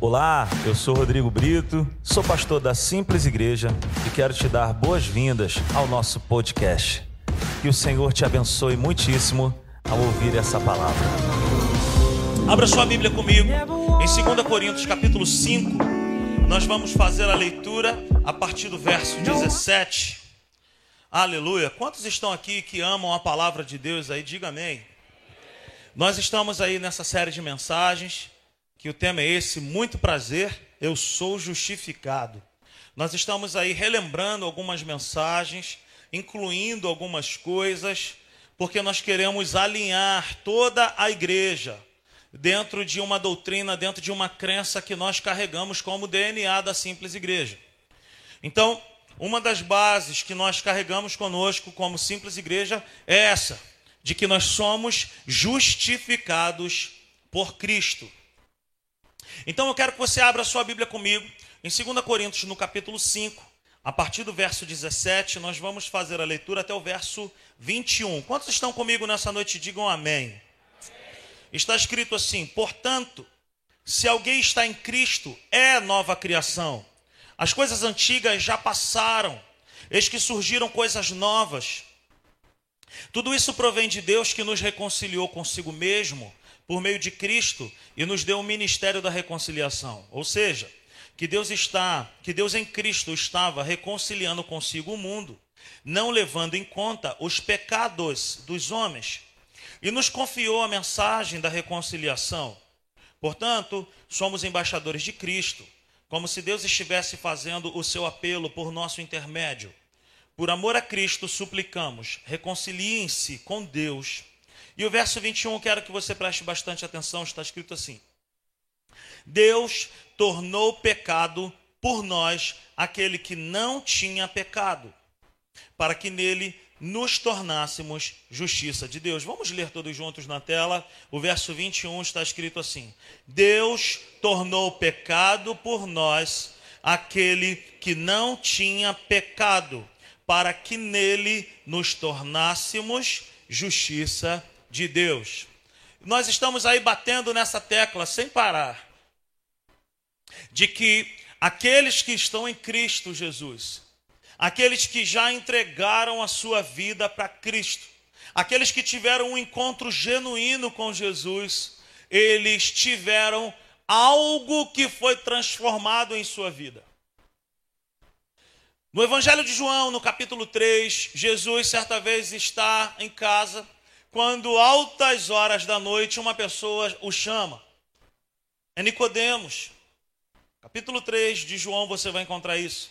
Olá, eu sou Rodrigo Brito, sou pastor da Simples Igreja e quero te dar boas-vindas ao nosso podcast. Que o Senhor te abençoe muitíssimo ao ouvir essa palavra. Abra sua Bíblia comigo em 2 Coríntios capítulo 5. Nós vamos fazer a leitura a partir do verso 17. Aleluia. Quantos estão aqui que amam a palavra de Deus aí? Diga amém. Nós estamos aí nessa série de mensagens, que o tema é esse, muito prazer, eu sou justificado. Nós estamos aí relembrando algumas mensagens, incluindo algumas coisas, porque nós queremos alinhar toda a igreja dentro de uma doutrina, dentro de uma crença que nós carregamos como DNA da simples igreja. Então, uma das bases que nós carregamos conosco como simples igreja é essa de que nós somos justificados por Cristo. Então eu quero que você abra a sua Bíblia comigo em 2 Coríntios, no capítulo 5, a partir do verso 17, nós vamos fazer a leitura até o verso 21. Quantos estão comigo nessa noite? Digam amém. amém. Está escrito assim: portanto, se alguém está em Cristo, é nova criação. As coisas antigas já passaram, eis que surgiram coisas novas. Tudo isso provém de Deus que nos reconciliou consigo mesmo por meio de Cristo e nos deu o ministério da reconciliação. Ou seja, que Deus está, que Deus em Cristo estava reconciliando consigo o mundo, não levando em conta os pecados dos homens, e nos confiou a mensagem da reconciliação. Portanto, somos embaixadores de Cristo, como se Deus estivesse fazendo o seu apelo por nosso intermédio. Por amor a Cristo, suplicamos, reconciliem-se com Deus. E o verso 21, quero que você preste bastante atenção, está escrito assim: Deus tornou pecado por nós aquele que não tinha pecado, para que nele nos tornássemos justiça de Deus. Vamos ler todos juntos na tela. O verso 21 está escrito assim: Deus tornou pecado por nós aquele que não tinha pecado para que nele nos tornássemos justiça de Deus. Nós estamos aí batendo nessa tecla sem parar, de que aqueles que estão em Cristo Jesus, aqueles que já entregaram a sua vida para Cristo, aqueles que tiveram um encontro genuíno com Jesus, eles tiveram algo que foi transformado em sua vida. No Evangelho de João, no capítulo 3, Jesus certa vez está em casa, quando altas horas da noite uma pessoa o chama. É Nicodemos. Capítulo 3 de João você vai encontrar isso.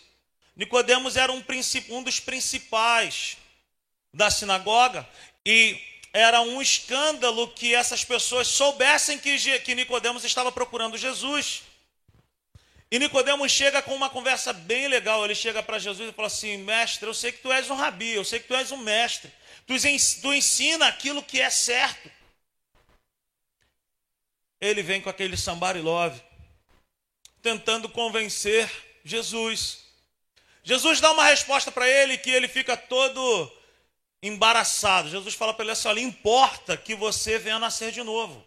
Nicodemos era um, um dos principais da sinagoga e era um escândalo que essas pessoas soubessem que, que Nicodemos estava procurando Jesus. E Nicodemos chega com uma conversa bem legal. Ele chega para Jesus e fala assim: Mestre, eu sei que tu és um rabi, eu sei que tu és um mestre. Tu ensina aquilo que é certo. Ele vem com aquele somebody love, tentando convencer Jesus. Jesus dá uma resposta para ele que ele fica todo embaraçado. Jesus fala para ele assim: olha, importa que você venha nascer de novo.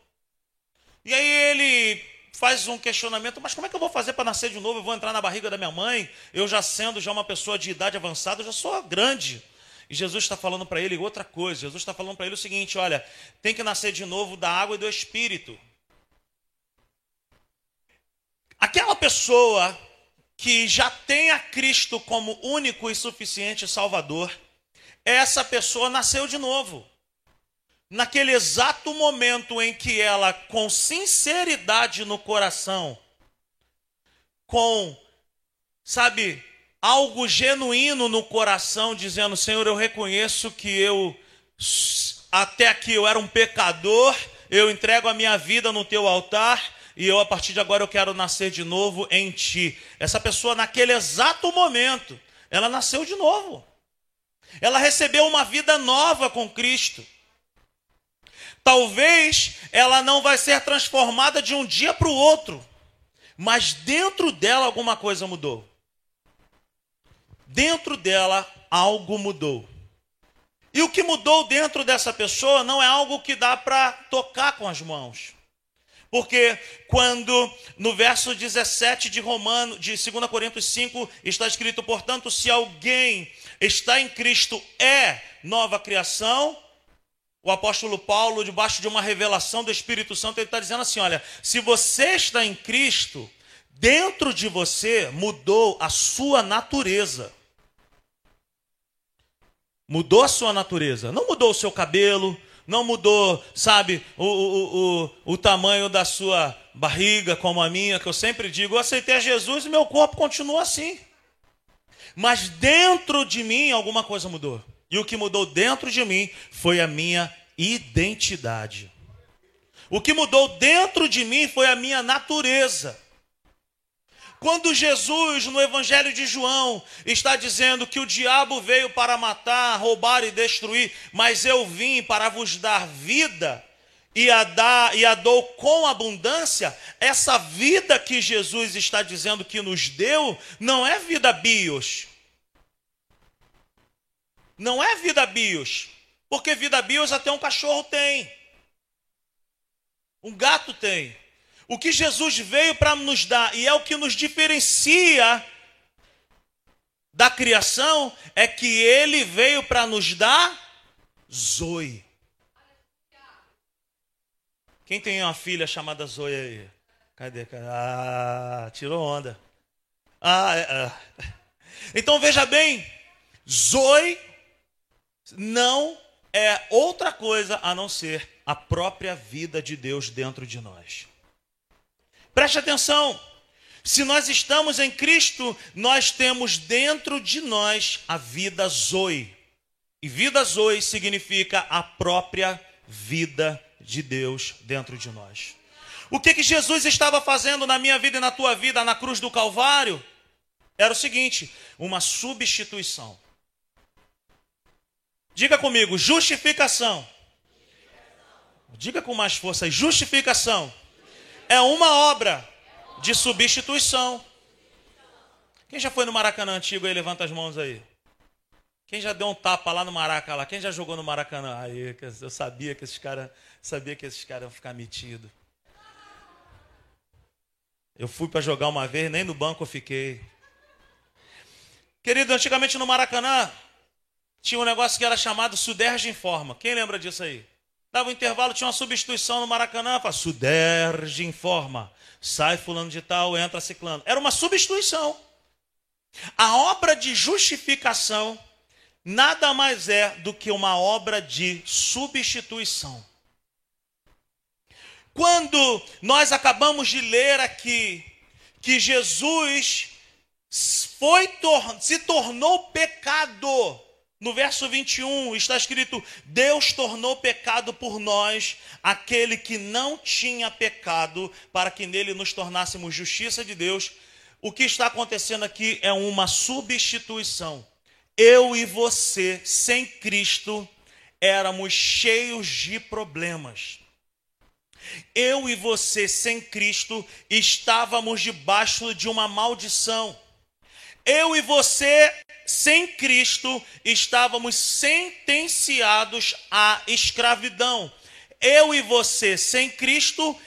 E aí ele faz um questionamento, mas como é que eu vou fazer para nascer de novo? Eu vou entrar na barriga da minha mãe, eu já sendo já uma pessoa de idade avançada, eu já sou grande. E Jesus está falando para ele outra coisa. Jesus está falando para ele o seguinte: olha, tem que nascer de novo da água e do Espírito. Aquela pessoa que já tem a Cristo como único e suficiente Salvador, essa pessoa nasceu de novo naquele exato momento em que ela, com sinceridade no coração, com, sabe, algo genuíno no coração, dizendo: Senhor, eu reconheço que eu, até aqui, eu era um pecador, eu entrego a minha vida no teu altar. E eu, a partir de agora, eu quero nascer de novo em ti. Essa pessoa, naquele exato momento, ela nasceu de novo. Ela recebeu uma vida nova com Cristo. Talvez ela não vai ser transformada de um dia para o outro, mas dentro dela alguma coisa mudou. Dentro dela algo mudou. E o que mudou dentro dessa pessoa não é algo que dá para tocar com as mãos. Porque quando no verso 17 de Romano, de 2 Coríntios 5, está escrito, portanto, se alguém está em Cristo é nova criação, o apóstolo Paulo, debaixo de uma revelação do Espírito Santo, ele está dizendo assim: olha, se você está em Cristo, dentro de você mudou a sua natureza. Mudou a sua natureza. Não mudou o seu cabelo, não mudou, sabe, o, o, o, o tamanho da sua barriga, como a minha, que eu sempre digo, eu aceitei a Jesus e meu corpo continua assim. Mas dentro de mim alguma coisa mudou. E o que mudou dentro de mim foi a minha identidade. O que mudou dentro de mim foi a minha natureza. Quando Jesus, no Evangelho de João, está dizendo que o diabo veio para matar, roubar e destruir, mas eu vim para vos dar vida e a, dar, e a dou com abundância, essa vida que Jesus está dizendo que nos deu, não é vida bios. Não é vida bios. Porque vida bios até um cachorro tem. Um gato tem. O que Jesus veio para nos dar, e é o que nos diferencia da criação, é que ele veio para nos dar Zoe. Quem tem uma filha chamada Zoe aí? Cadê? Ah, tirou onda. Ah, é, é. Então veja bem, Zoe não é outra coisa a não ser a própria vida de Deus dentro de nós. Preste atenção. Se nós estamos em Cristo, nós temos dentro de nós a vida Zoe. E vida Zoe significa a própria vida de Deus dentro de nós. O que, que Jesus estava fazendo na minha vida e na tua vida na cruz do Calvário? Era o seguinte: uma substituição. Diga comigo, justificação. Diga com mais força, justificação é uma obra de substituição. Quem já foi no Maracanã antigo aí? Levanta as mãos aí. Quem já deu um tapa lá no Maraca lá? Quem já jogou no Maracanã? Aí, eu sabia que esses caras, sabia que esses caras iam ficar metidos. Eu fui para jogar uma vez, nem no banco eu fiquei. Querido, antigamente no Maracanã tinha um negócio que era chamado Suderge Informa. Quem lembra disso aí? Dava um intervalo, tinha uma substituição no Maracanã. Fala, Suderge informa. Sai fulano de tal, entra ciclano. Era uma substituição. A obra de justificação nada mais é do que uma obra de substituição. Quando nós acabamos de ler aqui que Jesus foi, se tornou pecado no verso 21 está escrito: Deus tornou pecado por nós aquele que não tinha pecado, para que nele nos tornássemos justiça de Deus. O que está acontecendo aqui é uma substituição. Eu e você, sem Cristo, éramos cheios de problemas. Eu e você, sem Cristo, estávamos debaixo de uma maldição. Eu e você sem Cristo, estávamos sentenciados à escravidão. Eu e você, sem Cristo,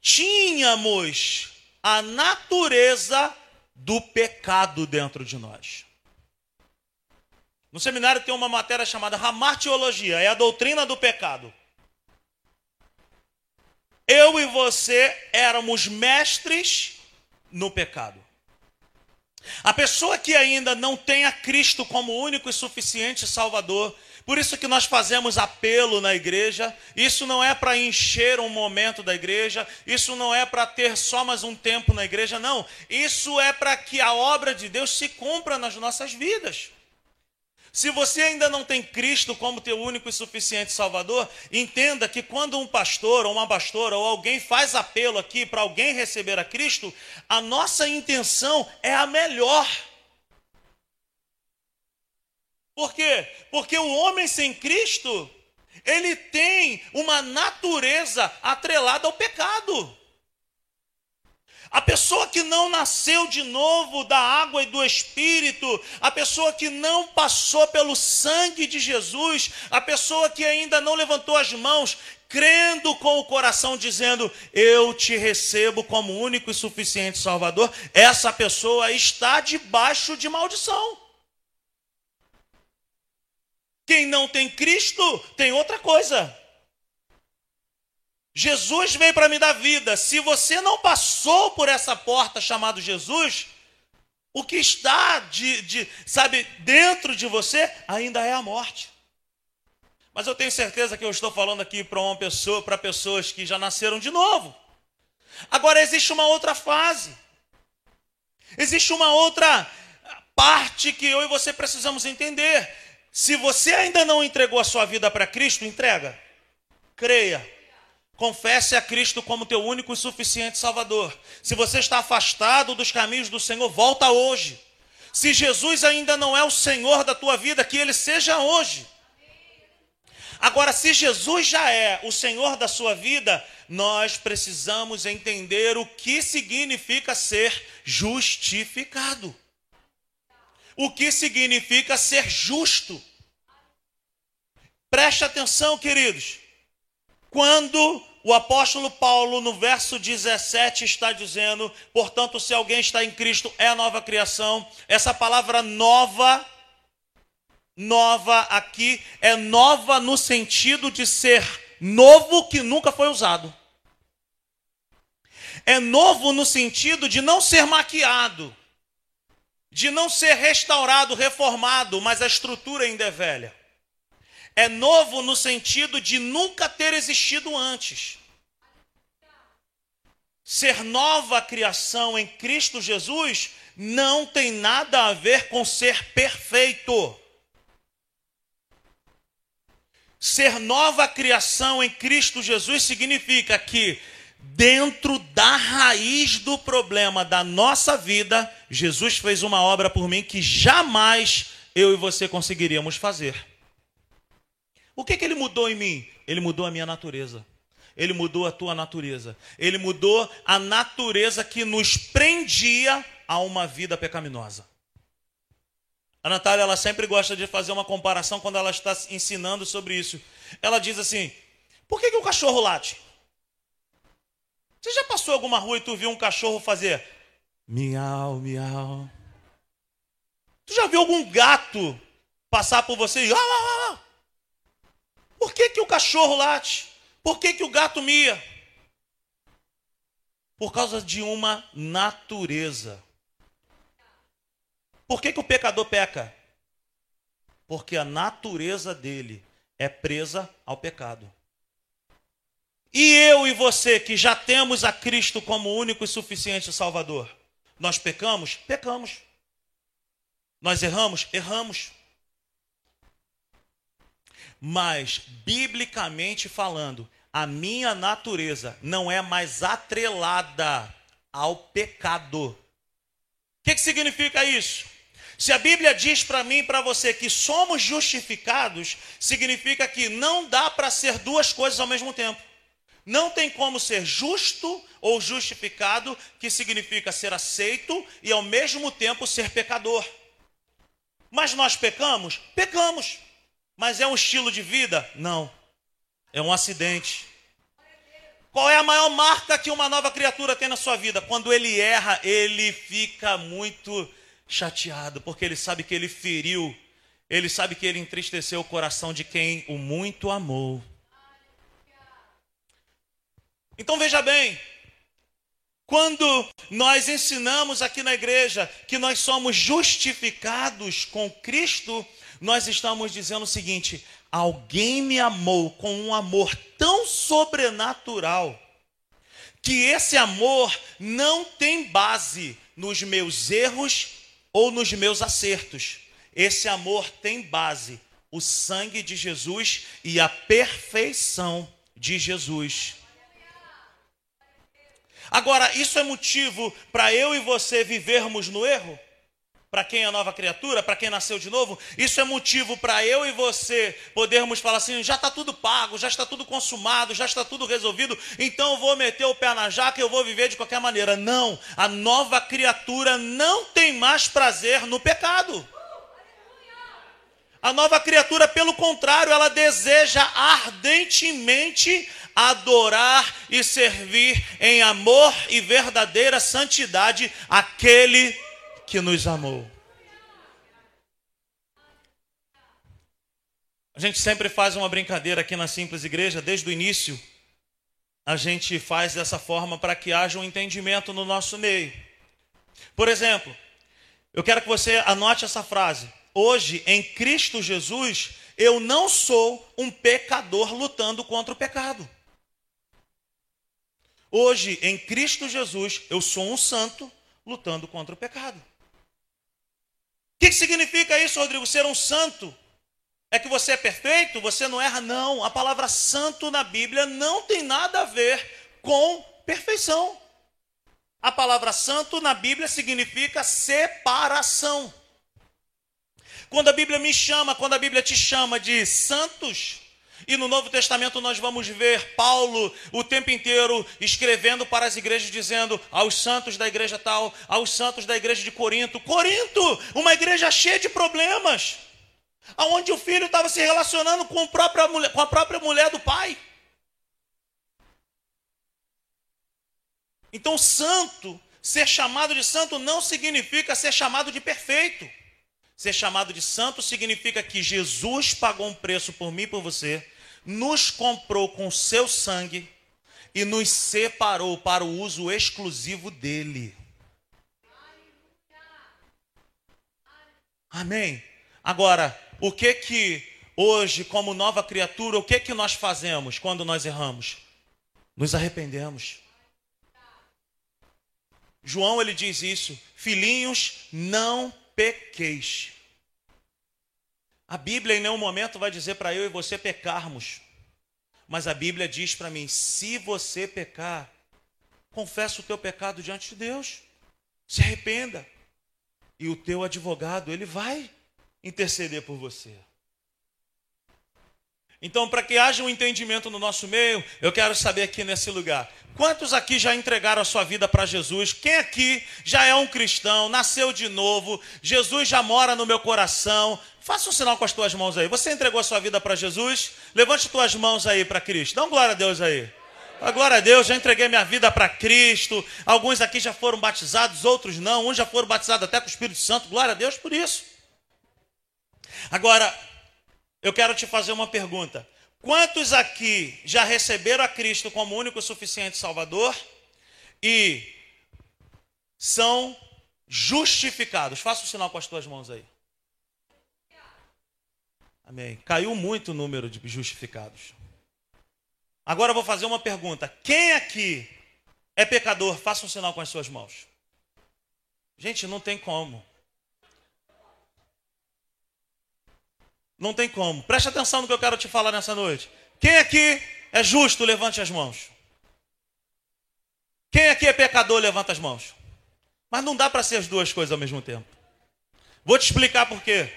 tínhamos a natureza do pecado dentro de nós. No seminário tem uma matéria chamada Ramartiologia, é a doutrina do pecado. Eu e você éramos mestres no pecado. A pessoa que ainda não tem a Cristo como único e suficiente Salvador, por isso que nós fazemos apelo na igreja. Isso não é para encher um momento da igreja, isso não é para ter só mais um tempo na igreja, não. Isso é para que a obra de Deus se cumpra nas nossas vidas. Se você ainda não tem Cristo como teu único e suficiente Salvador, entenda que quando um pastor ou uma pastora ou alguém faz apelo aqui para alguém receber a Cristo, a nossa intenção é a melhor. Por quê? Porque o homem sem Cristo, ele tem uma natureza atrelada ao pecado. A pessoa que não nasceu de novo da água e do espírito, a pessoa que não passou pelo sangue de Jesus, a pessoa que ainda não levantou as mãos, crendo com o coração, dizendo: Eu te recebo como único e suficiente Salvador, essa pessoa está debaixo de maldição. Quem não tem Cristo tem outra coisa. Jesus veio para me dar vida. Se você não passou por essa porta chamada Jesus, o que está de, de, sabe, dentro de você ainda é a morte. Mas eu tenho certeza que eu estou falando aqui para uma pessoa, para pessoas que já nasceram de novo. Agora existe uma outra fase. Existe uma outra parte que eu e você precisamos entender. Se você ainda não entregou a sua vida para Cristo, entrega. Creia. Confesse a Cristo como teu único e suficiente Salvador. Se você está afastado dos caminhos do Senhor, volta hoje. Se Jesus ainda não é o Senhor da tua vida, que ele seja hoje. Agora, se Jesus já é o Senhor da sua vida, nós precisamos entender o que significa ser justificado. O que significa ser justo. Preste atenção, queridos. Quando o apóstolo Paulo, no verso 17, está dizendo: portanto, se alguém está em Cristo, é a nova criação. Essa palavra nova nova aqui é nova no sentido de ser novo que nunca foi usado. É novo no sentido de não ser maquiado, de não ser restaurado, reformado, mas a estrutura ainda é velha. É novo no sentido de nunca ter existido antes. Ser nova criação em Cristo Jesus não tem nada a ver com ser perfeito. Ser nova criação em Cristo Jesus significa que, dentro da raiz do problema da nossa vida, Jesus fez uma obra por mim que jamais eu e você conseguiríamos fazer. O que, que ele mudou em mim? Ele mudou a minha natureza. Ele mudou a tua natureza. Ele mudou a natureza que nos prendia a uma vida pecaminosa. A Natália ela sempre gosta de fazer uma comparação quando ela está ensinando sobre isso. Ela diz assim: por que, que o cachorro late? Você já passou alguma rua e tu viu um cachorro fazer miau, miau? Tu já viu algum gato passar por você e. Ah, ah, ah. Por que, que o cachorro late? Por que, que o gato mia? Por causa de uma natureza. Por que, que o pecador peca? Porque a natureza dele é presa ao pecado. E eu e você que já temos a Cristo como único e suficiente Salvador, nós pecamos? Pecamos. Nós erramos? Erramos. Mas, biblicamente falando, a minha natureza não é mais atrelada ao pecado. O que, que significa isso? Se a Bíblia diz para mim e para você que somos justificados, significa que não dá para ser duas coisas ao mesmo tempo. Não tem como ser justo ou justificado, que significa ser aceito e ao mesmo tempo ser pecador. Mas nós pecamos? Pecamos. Mas é um estilo de vida? Não. É um acidente. Qual é a maior marca que uma nova criatura tem na sua vida? Quando ele erra, ele fica muito chateado, porque ele sabe que ele feriu, ele sabe que ele entristeceu o coração de quem o muito amou. Então veja bem, quando nós ensinamos aqui na igreja que nós somos justificados com Cristo, nós estamos dizendo o seguinte: alguém me amou com um amor tão sobrenatural, que esse amor não tem base nos meus erros ou nos meus acertos. Esse amor tem base o sangue de Jesus e a perfeição de Jesus. Agora, isso é motivo para eu e você vivermos no erro? Para quem é nova criatura, para quem nasceu de novo, isso é motivo para eu e você podermos falar assim: já está tudo pago, já está tudo consumado, já está tudo resolvido, então eu vou meter o pé na jaca e eu vou viver de qualquer maneira. Não, a nova criatura não tem mais prazer no pecado. A nova criatura, pelo contrário, ela deseja ardentemente adorar e servir em amor e verdadeira santidade aquele que nos amou. A gente sempre faz uma brincadeira aqui na Simples Igreja, desde o início. A gente faz dessa forma para que haja um entendimento no nosso meio. Por exemplo, eu quero que você anote essa frase. Hoje, em Cristo Jesus, eu não sou um pecador lutando contra o pecado. Hoje, em Cristo Jesus, eu sou um santo lutando contra o pecado. O que, significa isso, Rodrigo? Ser um santo? É que você é perfeito? Você não erra? Não. A palavra santo na Bíblia não tem nada a ver com perfeição. A palavra santo na Bíblia significa separação. Quando a Bíblia me chama, quando a Bíblia te chama de santos, e no Novo Testamento nós vamos ver Paulo o tempo inteiro escrevendo para as igrejas, dizendo aos santos da igreja tal, aos santos da igreja de Corinto: Corinto, uma igreja cheia de problemas, aonde o filho estava se relacionando com a própria mulher, com a própria mulher do pai. Então, santo, ser chamado de santo não significa ser chamado de perfeito. Ser chamado de santo significa que Jesus pagou um preço por mim e por você, nos comprou com seu sangue e nos separou para o uso exclusivo dele. Amém. Agora, o que que hoje, como nova criatura, o que que nós fazemos quando nós erramos? Nos arrependemos. João ele diz isso: filhinhos, não pequeis. A Bíblia em nenhum momento vai dizer para eu e você pecarmos. Mas a Bíblia diz para mim: se você pecar, confessa o teu pecado diante de Deus. Se arrependa. E o teu advogado, ele vai interceder por você. Então, para que haja um entendimento no nosso meio, eu quero saber aqui nesse lugar: quantos aqui já entregaram a sua vida para Jesus? Quem aqui já é um cristão, nasceu de novo, Jesus já mora no meu coração? Faça um sinal com as tuas mãos aí. Você entregou a sua vida para Jesus? Levante as tuas mãos aí para Cristo. Dá um glória a Deus aí. A glória a Deus, já entreguei minha vida para Cristo. Alguns aqui já foram batizados, outros não. Uns já foram batizados até com o Espírito Santo. Glória a Deus por isso. Agora, eu quero te fazer uma pergunta. Quantos aqui já receberam a Cristo como único e suficiente Salvador e são justificados? Faça o um sinal com as tuas mãos aí. Amém. Caiu muito o número de justificados. Agora eu vou fazer uma pergunta. Quem aqui é pecador? Faça um sinal com as suas mãos. Gente, não tem como. Não tem como. Preste atenção no que eu quero te falar nessa noite. Quem aqui é justo, levante as mãos. Quem aqui é pecador, levanta as mãos. Mas não dá para ser as duas coisas ao mesmo tempo. Vou te explicar por quê.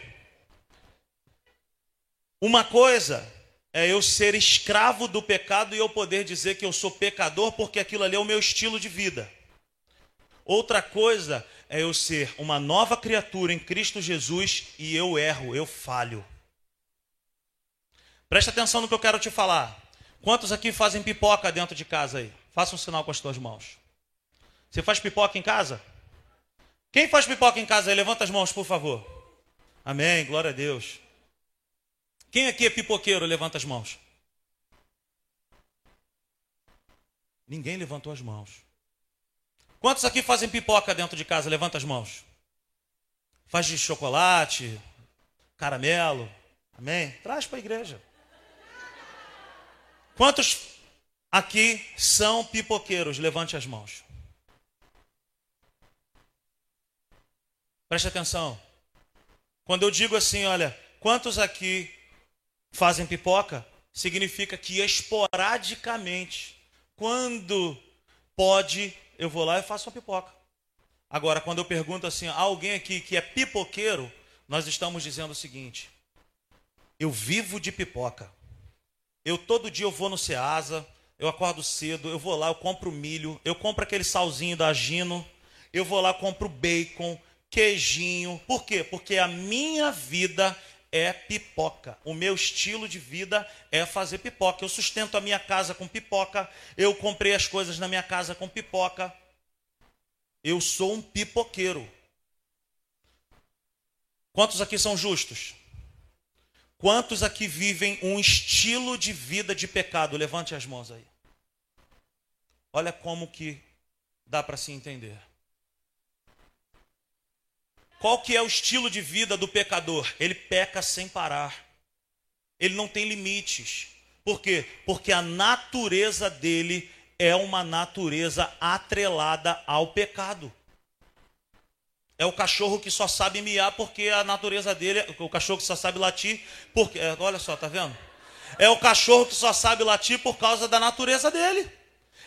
Uma coisa é eu ser escravo do pecado e eu poder dizer que eu sou pecador porque aquilo ali é o meu estilo de vida. Outra coisa é eu ser uma nova criatura em Cristo Jesus e eu erro, eu falho. Presta atenção no que eu quero te falar. Quantos aqui fazem pipoca dentro de casa aí? Faça um sinal com as tuas mãos. Você faz pipoca em casa? Quem faz pipoca em casa aí? Levanta as mãos, por favor. Amém, glória a Deus. Quem aqui é pipoqueiro? Levanta as mãos. Ninguém levantou as mãos. Quantos aqui fazem pipoca dentro de casa? Levanta as mãos. Faz de chocolate, caramelo. Amém? Traz para a igreja. Quantos aqui são pipoqueiros? Levante as mãos. Preste atenção. Quando eu digo assim, olha, quantos aqui fazem pipoca? Significa que esporadicamente, quando pode, eu vou lá e faço uma pipoca. Agora, quando eu pergunto assim, há alguém aqui que é pipoqueiro, nós estamos dizendo o seguinte: eu vivo de pipoca. Eu todo dia eu vou no Ceasa, eu acordo cedo, eu vou lá, eu compro milho, eu compro aquele salzinho da Gino, eu vou lá, compro bacon, queijinho. Por quê? Porque a minha vida é pipoca. O meu estilo de vida é fazer pipoca. Eu sustento a minha casa com pipoca, eu comprei as coisas na minha casa com pipoca. Eu sou um pipoqueiro. Quantos aqui são justos? Quantos aqui vivem um estilo de vida de pecado? Levante as mãos aí. Olha como que dá para se entender. Qual que é o estilo de vida do pecador? Ele peca sem parar. Ele não tem limites. Por quê? Porque a natureza dele é uma natureza atrelada ao pecado. É o cachorro que só sabe miar porque a natureza dele, o cachorro que só sabe latir, porque, é, olha só, tá vendo? É o cachorro que só sabe latir por causa da natureza dele.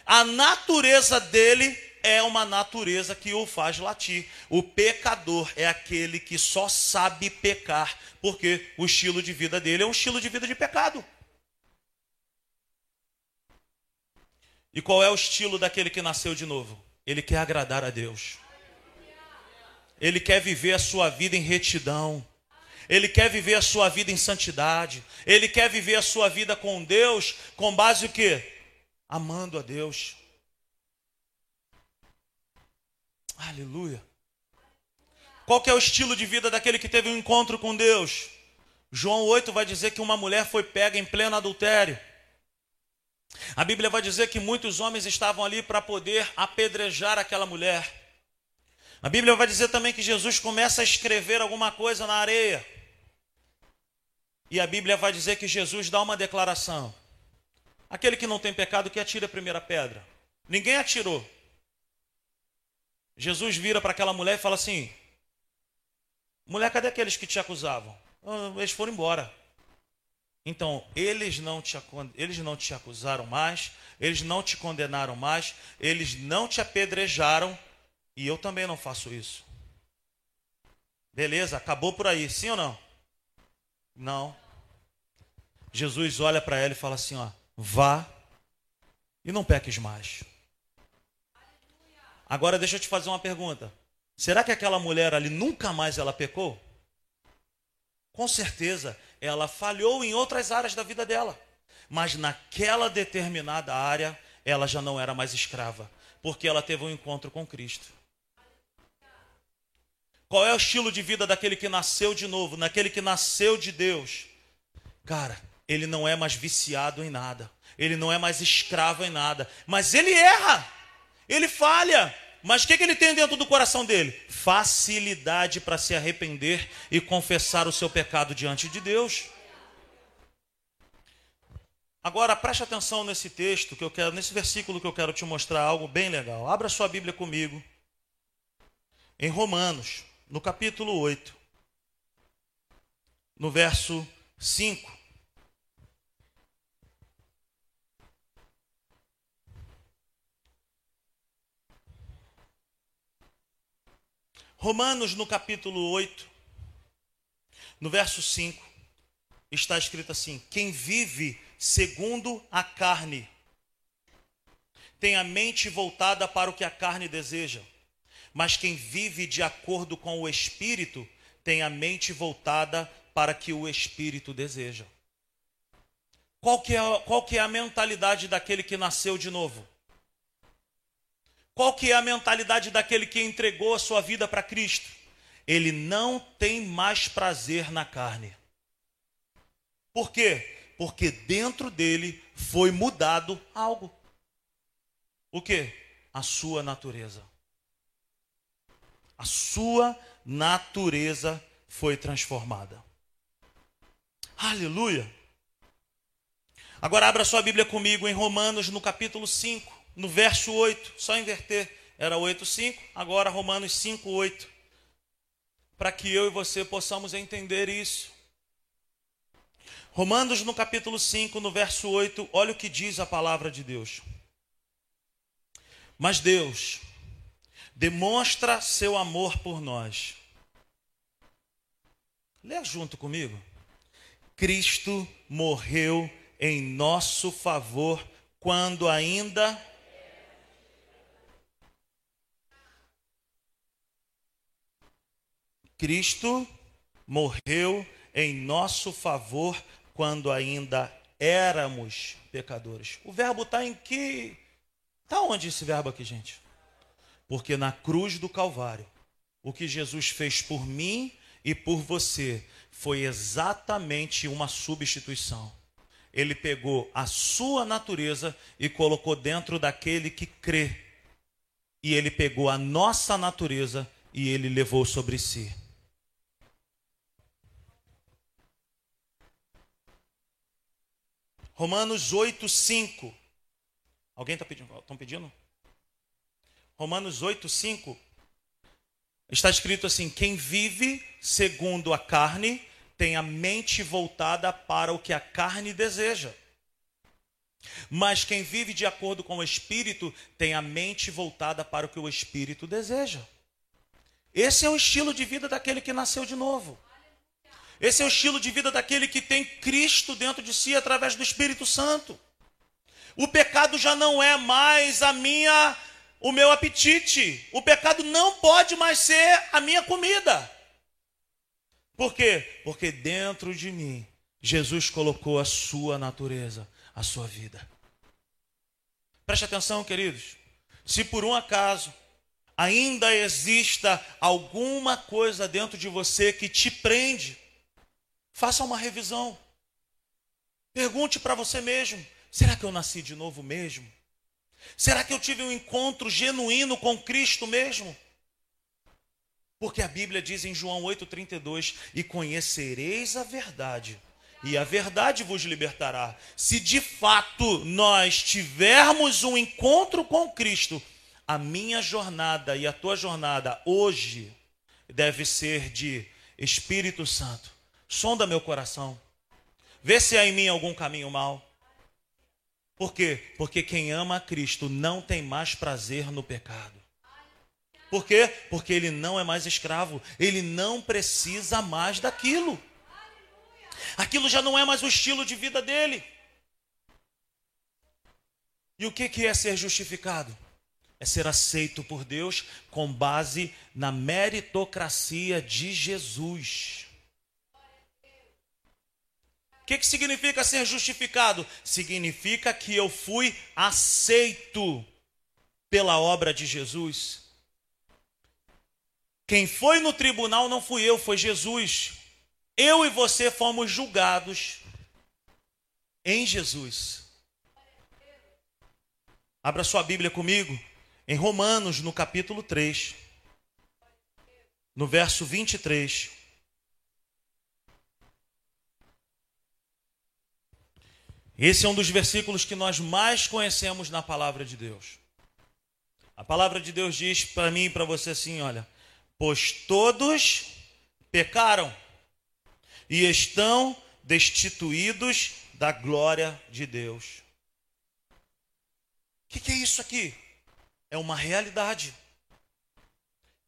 A natureza dele é uma natureza que o faz latir. O pecador é aquele que só sabe pecar, porque o estilo de vida dele é um estilo de vida de pecado. E qual é o estilo daquele que nasceu de novo? Ele quer agradar a Deus. Ele quer viver a sua vida em retidão. Ele quer viver a sua vida em santidade. Ele quer viver a sua vida com Deus com base o quê? Amando a Deus. Aleluia. Qual que é o estilo de vida daquele que teve um encontro com Deus? João 8 vai dizer que uma mulher foi pega em pleno adultério. A Bíblia vai dizer que muitos homens estavam ali para poder apedrejar aquela mulher. A Bíblia vai dizer também que Jesus começa a escrever alguma coisa na areia. E a Bíblia vai dizer que Jesus dá uma declaração: aquele que não tem pecado que atire a primeira pedra. Ninguém atirou. Jesus vira para aquela mulher e fala assim: Mulher, cadê aqueles que te acusavam? Ah, eles foram embora. Então, eles não, te, eles não te acusaram mais, eles não te condenaram mais, eles não te apedrejaram, e eu também não faço isso. Beleza, acabou por aí, sim ou não? Não. Jesus olha para ela e fala assim: ó, vá e não peques mais. Agora deixa eu te fazer uma pergunta. Será que aquela mulher ali nunca mais ela pecou? Com certeza, ela falhou em outras áreas da vida dela. Mas naquela determinada área, ela já não era mais escrava, porque ela teve um encontro com Cristo. Qual é o estilo de vida daquele que nasceu de novo, naquele que nasceu de Deus? Cara, ele não é mais viciado em nada, ele não é mais escravo em nada, mas ele erra, ele falha. Mas o que, que ele tem dentro do coração dele? Facilidade para se arrepender e confessar o seu pecado diante de Deus. Agora preste atenção nesse texto que eu quero, nesse versículo que eu quero te mostrar algo bem legal. Abra sua Bíblia comigo. Em Romanos no capítulo 8, no verso 5. Romanos, no capítulo 8, no verso 5, está escrito assim: Quem vive segundo a carne tem a mente voltada para o que a carne deseja mas quem vive de acordo com o Espírito tem a mente voltada para que o Espírito deseja. Qual que, é, qual que é a mentalidade daquele que nasceu de novo? Qual que é a mentalidade daquele que entregou a sua vida para Cristo? Ele não tem mais prazer na carne. Por quê? Porque dentro dele foi mudado algo. O que? A sua natureza a sua natureza foi transformada. Aleluia. Agora abra sua Bíblia comigo em Romanos, no capítulo 5, no verso 8. Só inverter. Era 8, 5, agora Romanos 5, 8. Para que eu e você possamos entender isso. Romanos, no capítulo 5, no verso 8, olha o que diz a palavra de Deus. Mas Deus, demonstra seu amor por nós. Lê junto comigo. Cristo morreu em nosso favor quando ainda Cristo morreu em nosso favor quando ainda éramos pecadores. O verbo está em que? Está onde esse verbo aqui, gente? Porque na cruz do Calvário, o que Jesus fez por mim e por você foi exatamente uma substituição. Ele pegou a sua natureza e colocou dentro daquele que crê. E ele pegou a nossa natureza e ele levou sobre si. Romanos 8, 5. Alguém está pedindo? Estão pedindo? Romanos 8, 5. Está escrito assim: quem vive segundo a carne tem a mente voltada para o que a carne deseja. Mas quem vive de acordo com o Espírito tem a mente voltada para o que o Espírito deseja. Esse é o estilo de vida daquele que nasceu de novo. Esse é o estilo de vida daquele que tem Cristo dentro de si através do Espírito Santo. O pecado já não é mais a minha o meu apetite. O pecado não pode mais ser a minha comida. Por quê? Porque dentro de mim Jesus colocou a sua natureza, a sua vida. Preste atenção, queridos. Se por um acaso ainda exista alguma coisa dentro de você que te prende, Faça uma revisão. Pergunte para você mesmo: será que eu nasci de novo mesmo? Será que eu tive um encontro genuíno com Cristo mesmo? Porque a Bíblia diz em João 8,32: E conhecereis a verdade, e a verdade vos libertará. Se de fato nós tivermos um encontro com Cristo, a minha jornada e a tua jornada hoje deve ser de Espírito Santo sonda meu coração, vê se há em mim algum caminho mau. Por quê? Porque quem ama a Cristo não tem mais prazer no pecado. Por quê? Porque ele não é mais escravo, ele não precisa mais daquilo. Aquilo já não é mais o estilo de vida dele. E o que é ser justificado? É ser aceito por Deus com base na meritocracia de Jesus que, que significa ser justificado? Significa que eu fui aceito pela obra de Jesus. Quem foi no tribunal não fui eu, foi Jesus. Eu e você fomos julgados em Jesus. Abra sua Bíblia comigo em Romanos, no capítulo 3, no verso 23. Esse é um dos versículos que nós mais conhecemos na palavra de Deus. A palavra de Deus diz para mim e para você assim: olha, pois todos pecaram e estão destituídos da glória de Deus. O que, que é isso aqui? É uma realidade.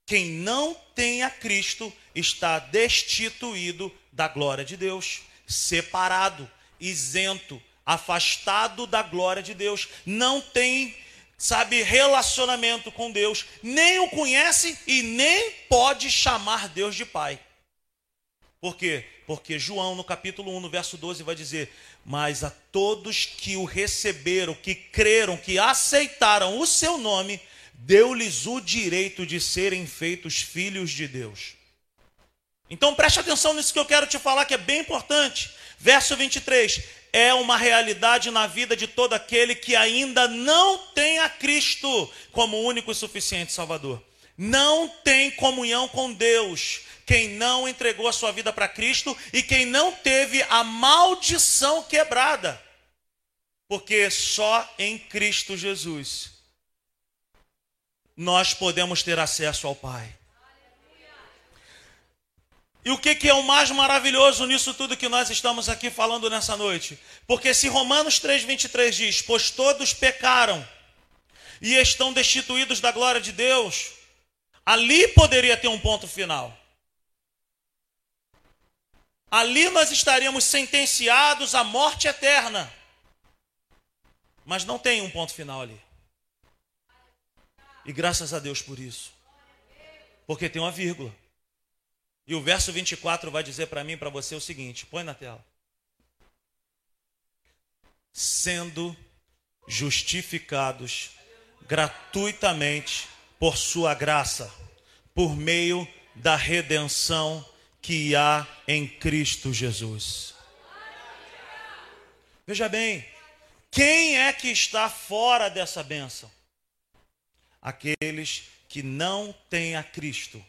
Quem não tem a Cristo está destituído da glória de Deus, separado, isento, afastado da glória de Deus, não tem, sabe, relacionamento com Deus, nem o conhece e nem pode chamar Deus de Pai. Por quê? Porque João, no capítulo 1, no verso 12, vai dizer: Mas a todos que o receberam, que creram, que aceitaram o seu nome, deu-lhes o direito de serem feitos filhos de Deus. Então preste atenção nisso que eu quero te falar, que é bem importante. Verso 23: é uma realidade na vida de todo aquele que ainda não tem a Cristo como único e suficiente Salvador. Não tem comunhão com Deus. Quem não entregou a sua vida para Cristo e quem não teve a maldição quebrada. Porque só em Cristo Jesus nós podemos ter acesso ao Pai. E o que, que é o mais maravilhoso nisso tudo que nós estamos aqui falando nessa noite? Porque se Romanos 3,23 diz: Pois todos pecaram e estão destituídos da glória de Deus, Ali poderia ter um ponto final. Ali nós estaríamos sentenciados à morte eterna. Mas não tem um ponto final ali. E graças a Deus por isso. Porque tem uma vírgula. E o verso 24 vai dizer para mim e para você o seguinte: põe na tela. Sendo justificados gratuitamente por sua graça, por meio da redenção que há em Cristo Jesus. Veja bem, quem é que está fora dessa bênção? Aqueles que não têm a Cristo.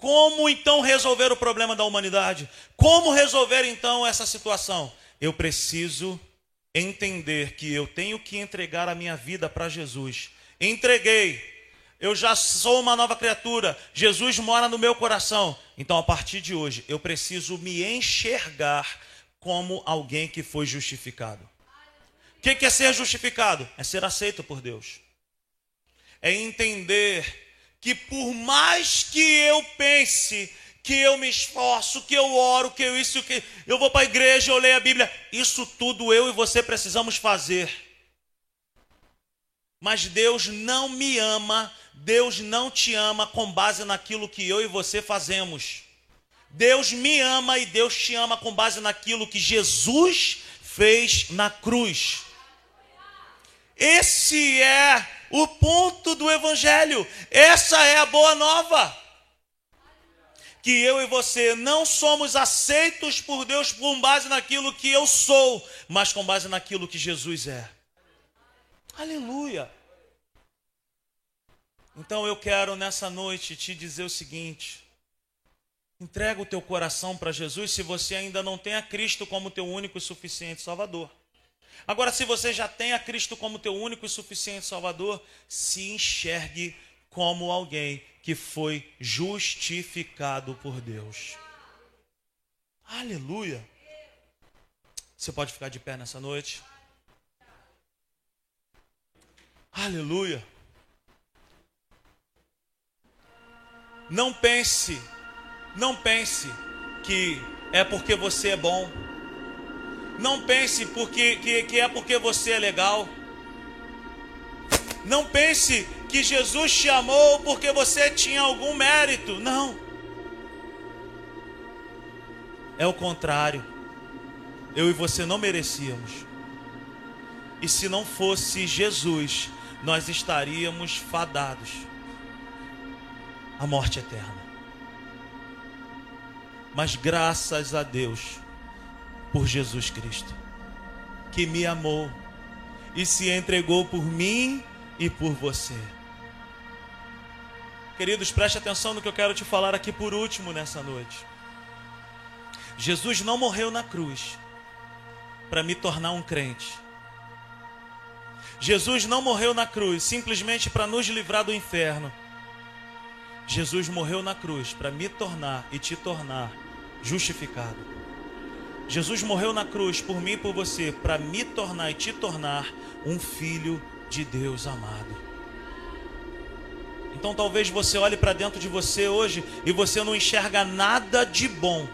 Como então resolver o problema da humanidade? Como resolver então essa situação? Eu preciso entender que eu tenho que entregar a minha vida para Jesus. Entreguei. Eu já sou uma nova criatura. Jesus mora no meu coração. Então, a partir de hoje, eu preciso me enxergar como alguém que foi justificado. O que é ser justificado? É ser aceito por Deus. É entender que por mais que eu pense que eu me esforço, que eu oro, que eu isso, que eu vou para a igreja, eu leio a Bíblia, isso tudo eu e você precisamos fazer. Mas Deus não me ama, Deus não te ama com base naquilo que eu e você fazemos. Deus me ama e Deus te ama com base naquilo que Jesus fez na cruz. Esse é o ponto do Evangelho, essa é a boa nova que eu e você não somos aceitos por Deus com base naquilo que eu sou, mas com base naquilo que Jesus é. Aleluia. Então eu quero nessa noite te dizer o seguinte: entrega o teu coração para Jesus se você ainda não tem a Cristo como teu único e suficiente Salvador. Agora, se você já tem a Cristo como teu único e suficiente Salvador, se enxergue como alguém que foi justificado por Deus. Aleluia. Você pode ficar de pé nessa noite? Aleluia. Não pense, não pense que é porque você é bom. Não pense porque, que, que é porque você é legal. Não pense que Jesus te amou porque você tinha algum mérito. Não. É o contrário. Eu e você não merecíamos. E se não fosse Jesus, nós estaríamos fadados à morte eterna. Mas graças a Deus por Jesus Cristo, que me amou e se entregou por mim e por você. Queridos, preste atenção no que eu quero te falar aqui por último nessa noite. Jesus não morreu na cruz para me tornar um crente. Jesus não morreu na cruz simplesmente para nos livrar do inferno. Jesus morreu na cruz para me tornar e te tornar justificado. Jesus morreu na cruz por mim e por você para me tornar e te tornar um filho de Deus amado. Então talvez você olhe para dentro de você hoje e você não enxerga nada de bom.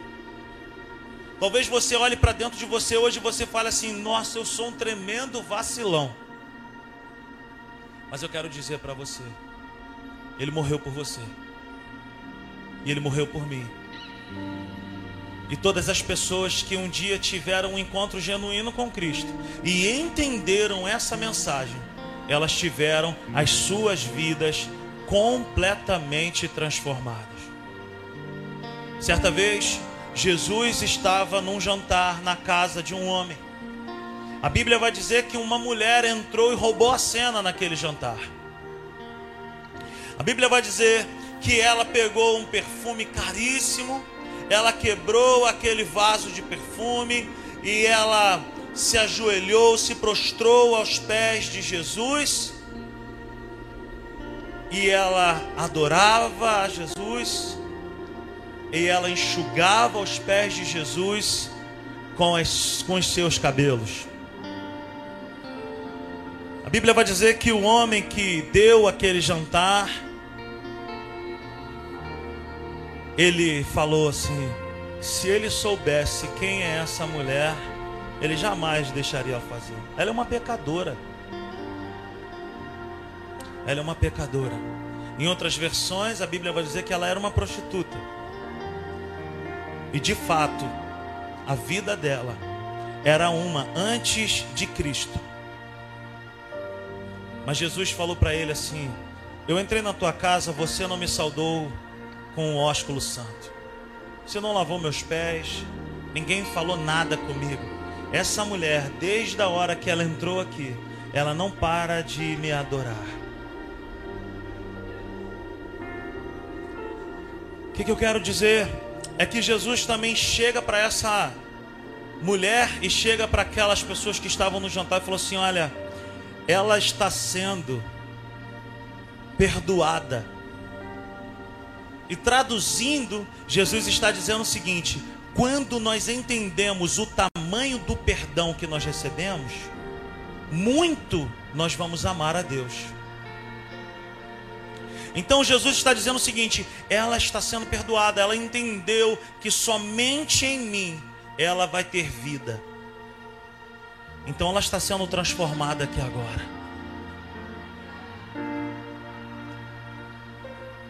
Talvez você olhe para dentro de você hoje e você fale assim: "Nossa, eu sou um tremendo vacilão". Mas eu quero dizer para você, ele morreu por você. E ele morreu por mim. E todas as pessoas que um dia tiveram um encontro genuíno com Cristo e entenderam essa mensagem, elas tiveram as suas vidas completamente transformadas. Certa vez, Jesus estava num jantar na casa de um homem. A Bíblia vai dizer que uma mulher entrou e roubou a cena naquele jantar. A Bíblia vai dizer que ela pegou um perfume caríssimo, ela quebrou aquele vaso de perfume e ela se ajoelhou, se prostrou aos pés de Jesus e ela adorava a Jesus e ela enxugava os pés de Jesus com, as, com os seus cabelos. A Bíblia vai dizer que o homem que deu aquele jantar, ele falou assim: se ele soubesse quem é essa mulher, ele jamais deixaria fazer. Ela é uma pecadora. Ela é uma pecadora. Em outras versões, a Bíblia vai dizer que ela era uma prostituta. E de fato, a vida dela era uma antes de Cristo. Mas Jesus falou para ele assim: Eu entrei na tua casa, você não me saudou com o ósculo santo. Você não lavou meus pés, ninguém falou nada comigo. Essa mulher, desde a hora que ela entrou aqui, ela não para de me adorar. O que, que eu quero dizer? É que Jesus também chega para essa mulher e chega para aquelas pessoas que estavam no jantar e falou assim: Olha, ela está sendo perdoada. E traduzindo, Jesus está dizendo o seguinte: quando nós entendemos o tamanho do perdão que nós recebemos, muito nós vamos amar a Deus. Então Jesus está dizendo o seguinte: ela está sendo perdoada, ela entendeu que somente em mim ela vai ter vida. Então ela está sendo transformada aqui agora.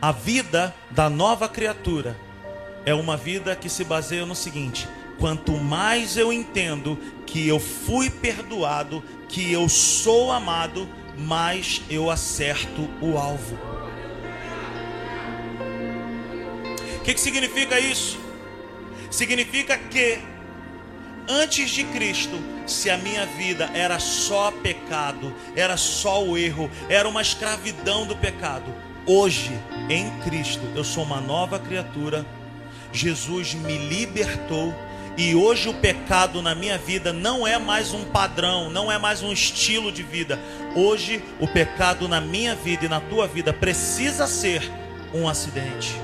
A vida da nova criatura é uma vida que se baseia no seguinte: quanto mais eu entendo que eu fui perdoado, que eu sou amado, mais eu acerto o alvo. O que, que significa isso? Significa que antes de Cristo, se a minha vida era só pecado, era só o erro, era uma escravidão do pecado, hoje, em Cristo, eu sou uma nova criatura. Jesus me libertou e hoje o pecado na minha vida não é mais um padrão, não é mais um estilo de vida. Hoje o pecado na minha vida e na tua vida precisa ser um acidente.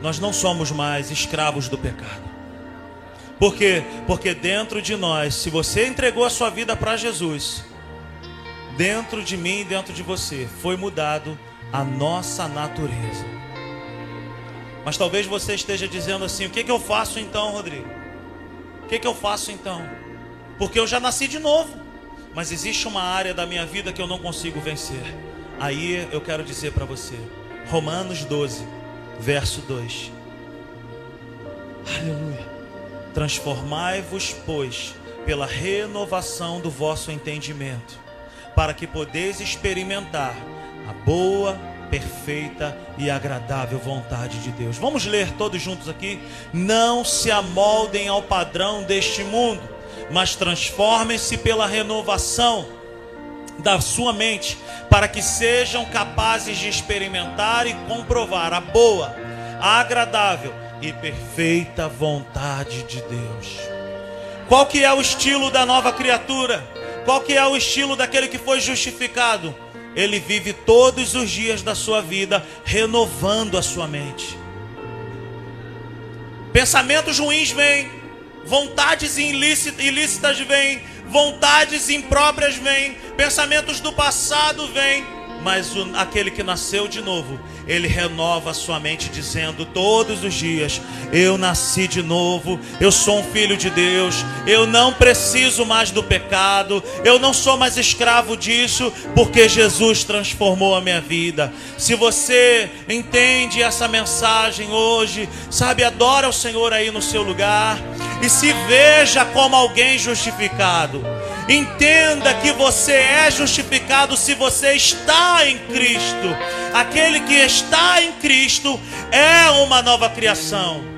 Nós não somos mais escravos do pecado. Por quê? Porque dentro de nós, se você entregou a sua vida para Jesus, dentro de mim e dentro de você, foi mudado a nossa natureza. Mas talvez você esteja dizendo assim: o que, que eu faço então, Rodrigo? O que, que eu faço então? Porque eu já nasci de novo, mas existe uma área da minha vida que eu não consigo vencer. Aí eu quero dizer para você, Romanos 12 verso 2. Aleluia. Transformai-vos, pois, pela renovação do vosso entendimento, para que podeis experimentar a boa, perfeita e agradável vontade de Deus. Vamos ler todos juntos aqui. Não se amoldem ao padrão deste mundo, mas transformem-se pela renovação da sua mente, para que sejam capazes de experimentar e comprovar a boa, a agradável e perfeita vontade de Deus. Qual que é o estilo da nova criatura? Qual que é o estilo daquele que foi justificado? Ele vive todos os dias da sua vida renovando a sua mente. Pensamentos ruins vêm, vontades ilícitas vêm, vontades impróprias vêm, pensamentos do passado vêm, mas o, aquele que nasceu de novo, ele renova a sua mente dizendo todos os dias: Eu nasci de novo, eu sou um filho de Deus, eu não preciso mais do pecado, eu não sou mais escravo disso, porque Jesus transformou a minha vida. Se você entende essa mensagem hoje, sabe, adora o Senhor aí no seu lugar e se veja como alguém justificado. Entenda que você é justificado se você está em Cristo. Aquele que está em Cristo é uma nova criação.